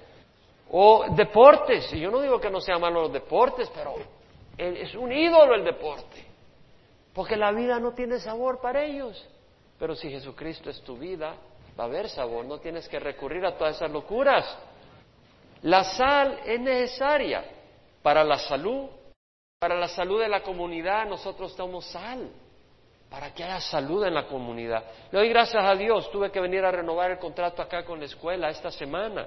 [SPEAKER 1] O deportes, y yo no digo que no sean malos los deportes, pero es un ídolo el deporte, porque la vida no tiene sabor para ellos. Pero si Jesucristo es tu vida, va a haber sabor, no tienes que recurrir a todas esas locuras. La sal es necesaria para la salud, para la salud de la comunidad, nosotros somos sal, para que haya salud en la comunidad. Le doy gracias a Dios, tuve que venir a renovar el contrato acá con la escuela esta semana.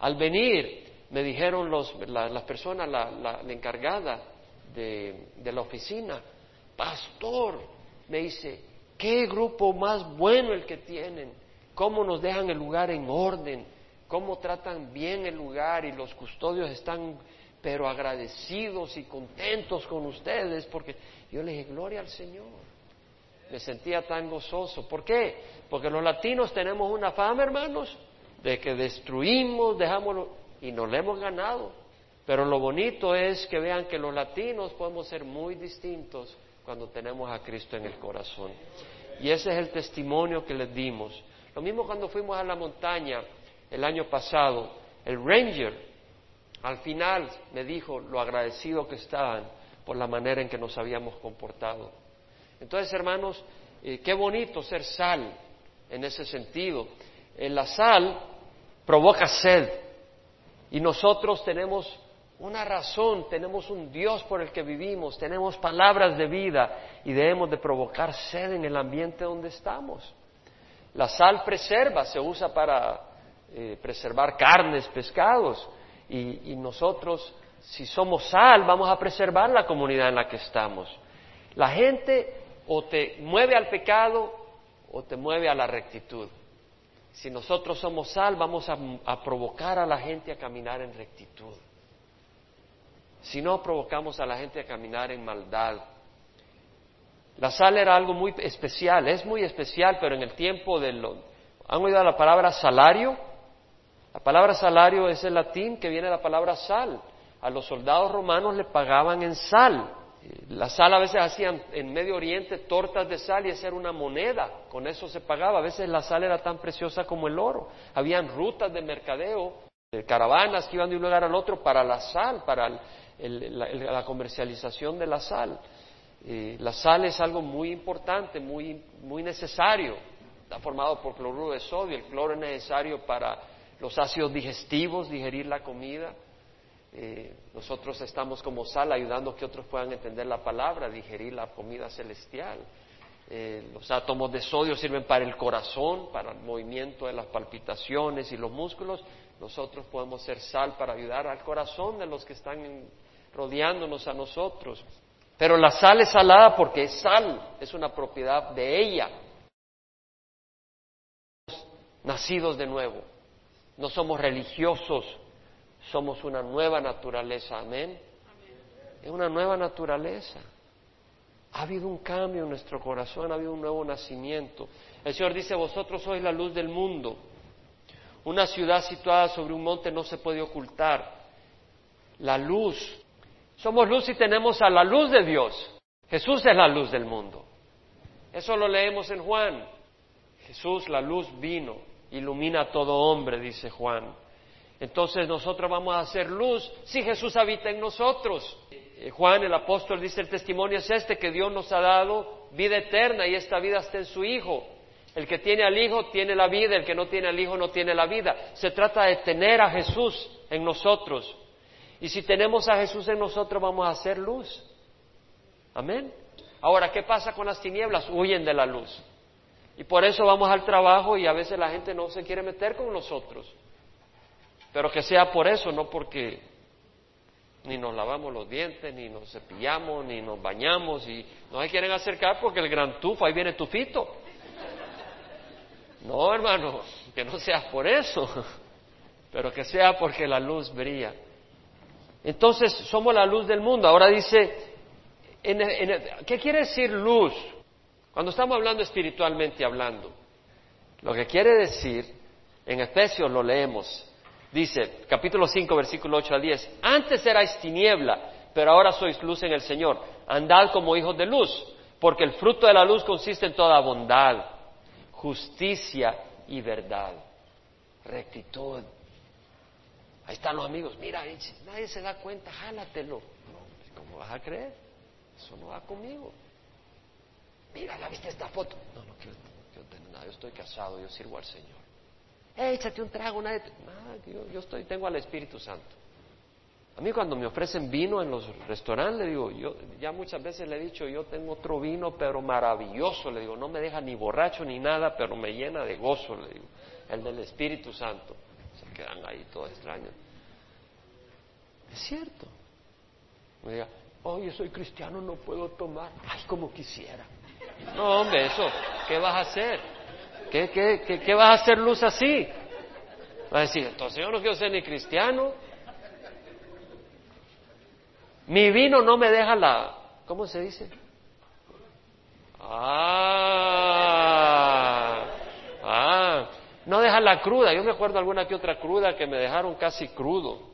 [SPEAKER 1] Al venir, me dijeron los, las personas, la, la, encargada de, de la oficina, pastor, me dice, qué grupo más bueno el que tienen cómo nos dejan el lugar en orden, cómo tratan bien el lugar y los custodios están pero agradecidos y contentos con ustedes porque yo les dije gloria al Señor. Me sentía tan gozoso. ¿Por qué? Porque los latinos tenemos una fama, hermanos, de que destruimos, dejamos y nos lo hemos ganado. Pero lo bonito es que vean que los latinos podemos ser muy distintos cuando tenemos a Cristo en el corazón. Y ese es el testimonio que les dimos. Lo mismo cuando fuimos a la montaña el año pasado, el ranger al final me dijo lo agradecido que estaban por la manera en que nos habíamos comportado. Entonces, hermanos, eh, qué bonito ser sal en ese sentido. En eh, la sal provoca sed y nosotros tenemos una razón, tenemos un Dios por el que vivimos, tenemos palabras de vida y debemos de provocar sed en el ambiente donde estamos. La sal preserva, se usa para eh, preservar carnes, pescados, y, nosotros, si somos sal, vamos a preservar la comunidad en la que estamos. La gente o te mueve al pecado o te mueve a la rectitud. Si nosotros somos sal, vamos a, provocar a la gente a caminar en rectitud. Si no, provocamos a la gente a caminar en maldad. La sal era algo muy especial, es muy especial, pero en el tiempo de ¿Han oído la palabra salario? La palabra salario es el latín que viene de la palabra sal. A los soldados romanos le pagaban en sal. La sal a veces hacían en Medio Oriente tortas de sal y esa era una moneda, con eso se pagaba. A veces la sal era tan preciosa como el oro. Habían rutas de mercadeo, de caravanas que iban de un lugar al otro para la sal, para la, comercialización de la sal. la sal es algo muy importante, muy, muy necesario. Está formado por cloruro de sodio. El cloro es necesario para los ácidos digestivos, digerir la comida. Eh, nosotros estamos como sal ayudando a que otros puedan entender la palabra, digerir la comida celestial. Eh, los átomos de sodio sirven para el corazón, para el movimiento de las palpitaciones y los músculos. Nosotros podemos ser sal para ayudar al corazón de los que están rodeándonos a nosotros. Pero la sal es salada porque es sal, es una propiedad de ella. Nacidos de nuevo, no somos religiosos, somos una nueva naturaleza, amén. Es una nueva naturaleza. Ha habido un cambio en nuestro corazón, ha habido un nuevo nacimiento. El Señor dice, vosotros sois la luz del mundo. Una ciudad situada sobre un monte no se puede ocultar. La luz. Somos luz y tenemos a la luz de Dios. Jesús es la luz del mundo. Eso lo leemos en Juan. Jesús, la luz, vino, ilumina a todo hombre, dice Juan. Entonces nosotros vamos a hacer luz si Jesús habita en nosotros. Eh, Juan el apóstol dice el testimonio es este que Dios nos ha dado vida eterna y esta vida está en su Hijo. El que tiene al Hijo tiene la vida, el que no tiene al Hijo no tiene la vida. Se trata de tener a Jesús en nosotros. Y si tenemos a Jesús en nosotros vamos a hacer luz. Amén. Ahora, ¿qué pasa con las tinieblas? Huyen de la luz. Y por eso vamos al trabajo y a veces la gente no se quiere meter con nosotros. Pero que sea por eso, no porque ni nos lavamos los dientes, ni nos cepillamos, ni nos bañamos y no se quieren acercar porque el gran tufo, ahí viene tufito. No, hermano, que no sea por eso, pero que sea porque la luz brilla. Entonces, somos la luz del mundo. Ahora dice, ¿qué quiere decir luz? Cuando estamos hablando espiritualmente hablando, lo que quiere decir, en Efesios lo leemos, Dice, capítulo 5, versículo 8 al 10, antes erais tiniebla, pero ahora sois luz en el Señor. Andad como hijos de luz, porque el fruto de la luz consiste en toda bondad, justicia y verdad. Rectitud. Ahí están los amigos, mira, nadie se da cuenta, jálatelo. ¿Cómo vas a creer? Eso no va conmigo. Mira, ¿la viste esta foto? No, no quiero, quiero tener nada, yo estoy casado, yo sirvo al Señor échate un trago, una Nada, yo, estoy, tengo al Espíritu Santo. A mí cuando me ofrecen vino en los restaurantes, le digo, yo ya muchas veces le he dicho, yo tengo otro vino, pero maravilloso, le digo, no me deja ni borracho ni nada, pero me llena de gozo, le digo, el del Espíritu Santo. Se quedan ahí todos extraños. Es cierto. Me diga, oh, yo soy cristiano, no puedo tomar. Ay, como quisiera. No, hombre, eso, ¿qué vas a hacer? ¿Qué, qué, vas a hacer luz así? Va a decir, entonces yo no quiero ser ni cristiano. Mi vino no me deja la... ¿Cómo se dice? Ah, ah, no deja la cruda. Yo me acuerdo alguna que otra cruda que me dejaron casi crudo.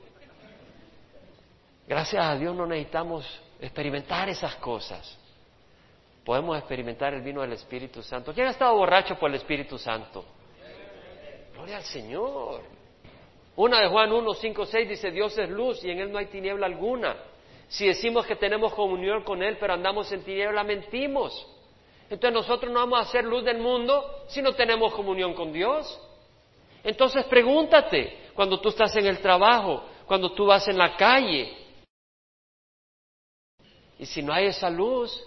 [SPEAKER 1] Gracias a Dios no necesitamos experimentar esas cosas podemos experimentar el vino del Espíritu Santo. ¿Quién ha estado borracho por el Espíritu Santo? Gloria al Señor. Una de Juan 1, 5, 6 dice, Dios es luz y en Él no hay tiniebla alguna. Si decimos que tenemos comunión con Él, pero andamos en tiniebla, mentimos. Entonces nosotros no vamos a hacer luz del mundo si no tenemos comunión con Dios. Entonces pregúntate, cuando tú estás en el trabajo, cuando tú vas en la calle, y si no hay esa luz,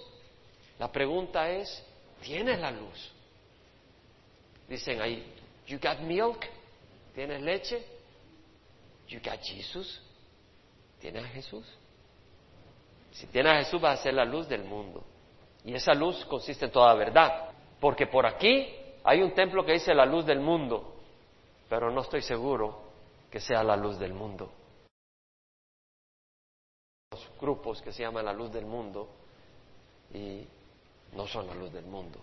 [SPEAKER 1] la pregunta es, ¿tienes la luz? Dicen ahí, you got milk? ¿Tienes leche? You got Jesus? ¿Tienes a Jesús? Si tienes a Jesús vas a ser la luz del mundo. Y esa luz consiste en toda verdad. Porque por aquí hay un templo que dice la luz del mundo, pero no estoy seguro que sea la luz del mundo. Los grupos que se llaman la luz del mundo y no son la luz del mundo.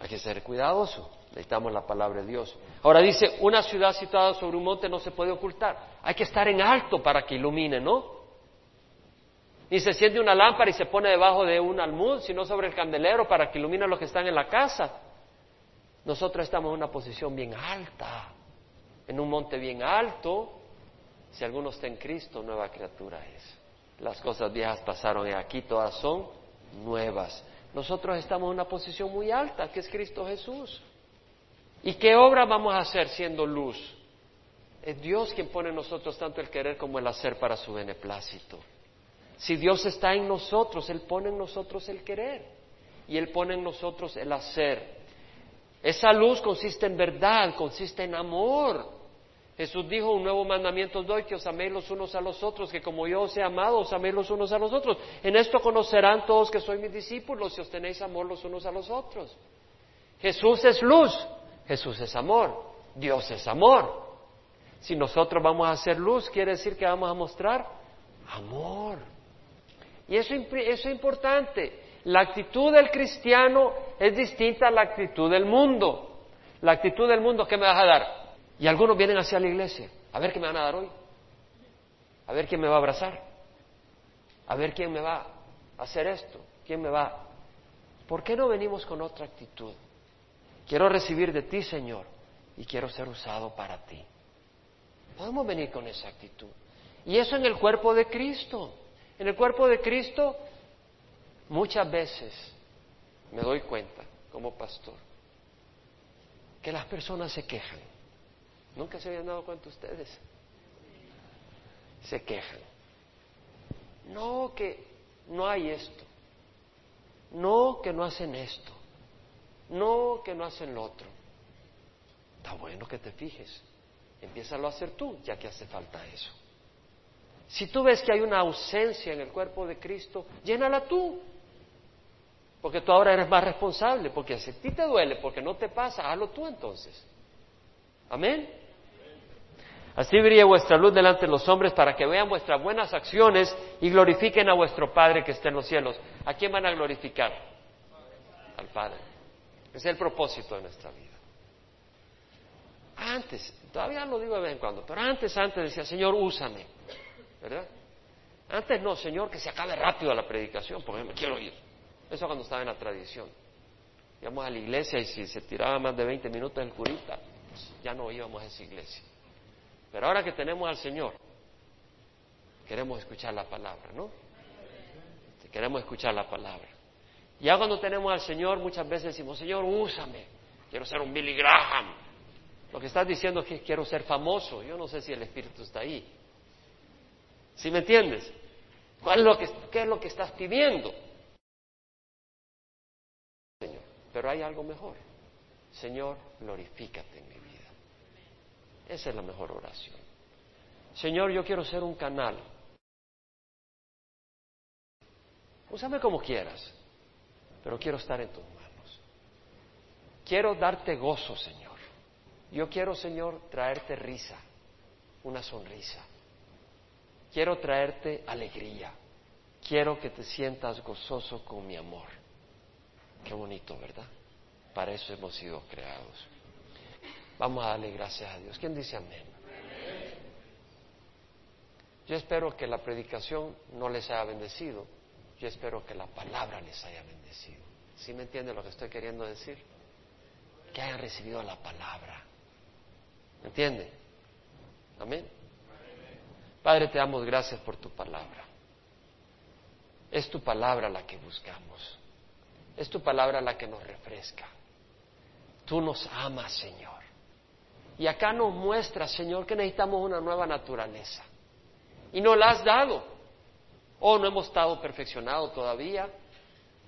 [SPEAKER 1] Hay que ser cuidadoso. Necesitamos la palabra de Dios. Ahora dice, una ciudad situada sobre un monte no se puede ocultar. Hay que estar en alto para que ilumine, ¿no? Ni se siente una lámpara y se pone debajo de un almud, sino sobre el candelero para que ilumine a los que están en la casa. Nosotros estamos en una posición bien alta, en un monte bien alto. Si alguno está en Cristo, nueva criatura es. Las cosas viejas pasaron y aquí todas son nuevas. Nosotros estamos en una posición muy alta, que es Cristo Jesús. ¿Y qué obra vamos a hacer siendo luz? Es Dios quien pone en nosotros tanto el querer como el hacer para su beneplácito. Si Dios está en nosotros, Él pone en nosotros el querer y Él pone en nosotros el hacer. Esa luz consiste en verdad, consiste en amor. Jesús dijo, un nuevo mandamiento os doy, que os améis los unos a los otros, que como yo os he amado, os améis los unos a los otros. En esto conocerán todos que soy mis discípulos, si os tenéis amor los unos a los otros. Jesús es luz, Jesús es amor, Dios es amor. Si nosotros vamos a hacer luz, quiere decir que vamos a mostrar amor. Y eso, es importante. La actitud del cristiano es distinta a la actitud del mundo. La actitud del mundo, ¿qué me vas a dar? Y algunos vienen hacia la iglesia. A ver qué me van a dar hoy. A ver quién me va a abrazar. A ver quién me va a hacer esto. ¿Quién me va? ¿Por qué no venimos con otra actitud? Quiero recibir de ti, Señor, y quiero ser usado para ti. Podemos venir con esa actitud. Y eso en el cuerpo de Cristo. En el cuerpo de Cristo, muchas veces me doy cuenta, como pastor, que las personas se quejan. Nunca se habían dado cuenta ustedes. Se quejan. No que no hay esto. No que no hacen esto. No que no hacen lo otro. Está bueno que te fijes. Empieza a hacer tú, ya que hace falta eso. Si tú ves que hay una ausencia en el cuerpo de Cristo, llénala tú. Porque tú ahora eres más responsable, porque si a ti te duele, porque no te pasa, hazlo tú entonces. Amén. Así brille vuestra luz delante de los hombres para que vean vuestras buenas acciones y glorifiquen a vuestro Padre que está en los cielos. ¿A quién van a glorificar? Al Padre. Es el propósito de nuestra vida. Antes, todavía lo digo de vez en cuando, pero antes, antes decía, Señor, úsame. ¿verdad? Antes no, Señor, que se acabe rápido la predicación, porque me quiero ir. Eso cuando estaba en la tradición. Íbamos a la iglesia y si se tiraba más de 20 minutos el curita, pues ya no íbamos a esa iglesia. Pero ahora que tenemos al Señor, queremos escuchar la palabra, ¿no? Queremos escuchar la palabra. Ya cuando tenemos al Señor, muchas veces decimos, Señor, úsame, quiero ser un Billy Graham. Lo que estás diciendo es que quiero ser famoso. Yo no sé si el Espíritu está ahí. ¿Sí me entiendes? ¿Cuál es lo que, ¿Qué es lo que estás pidiendo? Señor, pero hay algo mejor. Señor, glorifícate en vida. Esa es la mejor oración. Señor, yo quiero ser un canal. Úsame como quieras, pero quiero estar en tus manos. Quiero darte gozo, Señor. Yo quiero, Señor, traerte risa, una sonrisa. Quiero traerte alegría. Quiero que te sientas gozoso con mi amor. Qué bonito, ¿verdad? Para eso hemos sido creados. Vamos a darle gracias a Dios. ¿Quién dice amén? Yo espero que la predicación no les haya bendecido. Yo espero que la palabra les haya bendecido. ¿Sí me entiende lo que estoy queriendo decir? Que hayan recibido la palabra. ¿Me entiende? Amén. Padre, te damos gracias por tu palabra. Es tu palabra la que buscamos. Es tu palabra la que nos refresca. Tú nos amas, Señor. Y acá nos muestra, Señor, que necesitamos una nueva naturaleza. Y nos la has dado. Oh, no hemos estado perfeccionados todavía,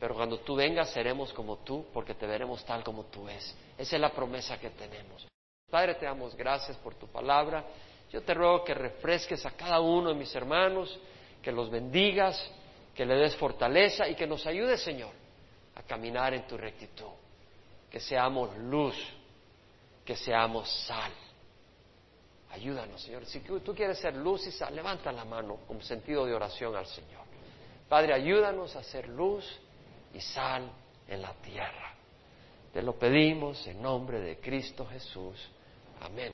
[SPEAKER 1] pero cuando tú vengas seremos como tú, porque te veremos tal como tú es. Esa es la promesa que tenemos. Padre, te damos gracias por tu palabra. Yo te ruego que refresques a cada uno de mis hermanos, que los bendigas, que le des fortaleza y que nos ayudes, Señor, a caminar en tu rectitud. Que seamos luz, que seamos sal. Ayúdanos, Señor. Si tú quieres ser luz y sal, levanta la mano con sentido de oración al Señor. Padre, ayúdanos a ser luz y sal en la tierra. Te lo pedimos en nombre de Cristo Jesús. Amén.